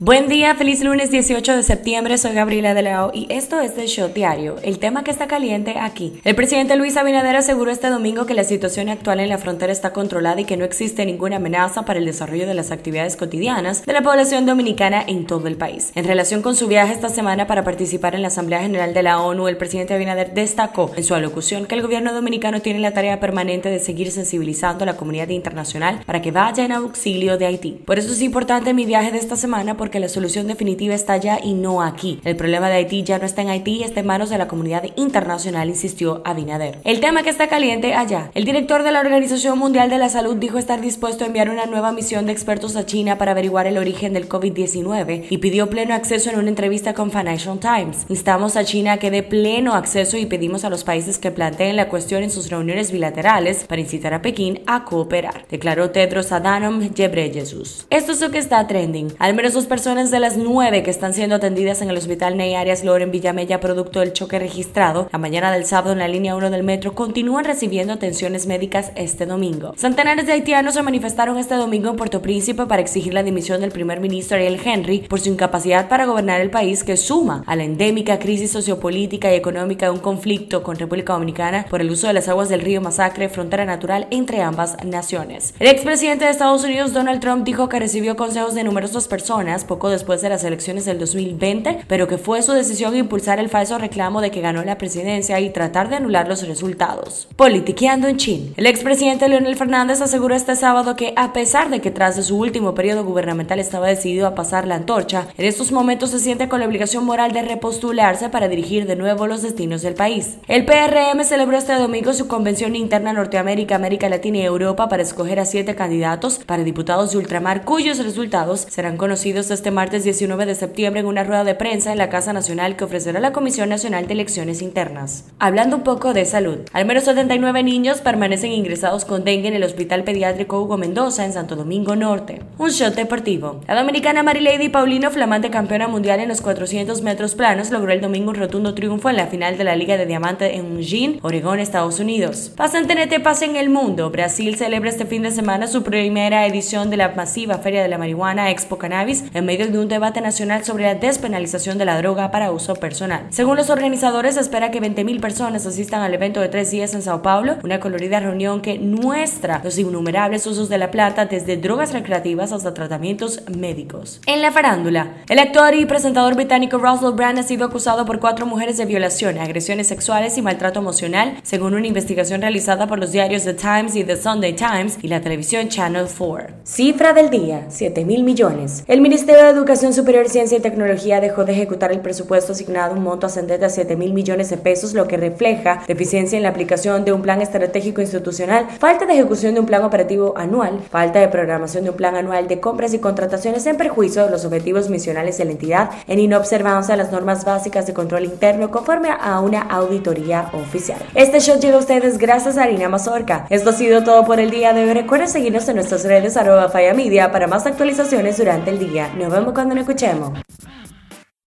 Buen día, feliz lunes 18 de septiembre, soy Gabriela de Leao y esto es el Show Diario, el tema que está caliente aquí. El presidente Luis Abinader aseguró este domingo que la situación actual en la frontera está controlada y que no existe ninguna amenaza para el desarrollo de las actividades cotidianas de la población dominicana en todo el país. En relación con su viaje esta semana para participar en la Asamblea General de la ONU, el presidente Abinader destacó en su alocución que el gobierno dominicano tiene la tarea permanente de seguir sensibilizando a la comunidad internacional para que vaya en auxilio de Haití. Por eso es importante mi viaje de esta semana porque la solución definitiva está allá y no aquí. El problema de Haití ya no está en Haití, está en manos de la comunidad internacional, insistió Abinader. El tema que está caliente allá. El director de la Organización Mundial de la Salud dijo estar dispuesto a enviar una nueva misión de expertos a China para averiguar el origen del COVID-19 y pidió pleno acceso en una entrevista con Financial Times. Instamos a China a que dé pleno acceso y pedimos a los países que planteen la cuestión en sus reuniones bilaterales para incitar a Pekín a cooperar, declaró Tedros Adhanom Ghebreyesus. Esto es lo que está trending. Al menos dos personas de las nueve que están siendo atendidas en el Hospital Ney Arias Loren Villamella producto del choque registrado la mañana del sábado en la línea 1 del metro continúan recibiendo atenciones médicas este domingo. Centenares de haitianos se manifestaron este domingo en Puerto Príncipe para exigir la dimisión del primer ministro Ariel Henry por su incapacidad para gobernar el país que suma a la endémica crisis sociopolítica y económica de un conflicto con República Dominicana por el uso de las aguas del río Masacre, frontera natural entre ambas naciones. El expresidente de Estados Unidos Donald Trump dijo que recibió consejos de numerosas personas poco después de las elecciones del 2020, pero que fue su decisión impulsar el falso reclamo de que ganó la presidencia y tratar de anular los resultados. Politiqueando en Chin. El expresidente Leonel Fernández aseguró este sábado que a pesar de que tras de su último periodo gubernamental estaba decidido a pasar la antorcha, en estos momentos se siente con la obligación moral de repostularse para dirigir de nuevo los destinos del país. El PRM celebró este domingo su convención interna Norteamérica, América Latina y Europa para escoger a siete candidatos para diputados de ultramar cuyos resultados serán conocidos este martes 19 de septiembre en una rueda de prensa en la Casa Nacional que ofrecerá la Comisión Nacional de Elecciones Internas. Hablando un poco de salud, al menos 79 niños permanecen ingresados con dengue en el Hospital Pediátrico Hugo Mendoza en Santo Domingo Norte. Un shot deportivo. La dominicana Marilady Paulino, flamante campeona mundial en los 400 metros planos, logró el domingo un rotundo triunfo en la final de la Liga de Diamante en Eugene, Oregón, Estados Unidos. Pasa en TNT, pasa en el mundo. Brasil celebra este fin de semana su primera edición de la masiva Feria de la Marihuana Expo Cannabis en medio de un debate nacional sobre la despenalización de la droga para uso personal. Según los organizadores, se espera que 20.000 personas asistan al evento de tres días en Sao Paulo, una colorida reunión que muestra los innumerables usos de la planta desde drogas recreativas hasta tratamientos médicos. En la farándula, el actor y presentador británico Russell Brand ha sido acusado por cuatro mujeres de violación, agresiones sexuales y maltrato emocional, según una investigación realizada por los diarios The Times y The Sunday Times y la televisión Channel 4. Cifra del día, 7 mil millones. El Ministerio de Educación Superior, Ciencia y Tecnología dejó de ejecutar el presupuesto asignado un monto ascendente a 7 mil millones de pesos, lo que refleja deficiencia en la aplicación de un plan estratégico institucional, falta de ejecución de un plan operativo anual, falta de programación de un plan anual de compras y contrataciones en perjuicio de los objetivos misionales de la entidad, en inobservancia a las normas básicas de control interno conforme a una auditoría oficial. Este show llega a ustedes gracias a Harina Mazorca. Esto ha sido todo por el día de hoy. Recuerden seguirnos en nuestras redes arroba Faya Media para más actualizaciones durante el día. Nos vemos cuando nos escuchemos.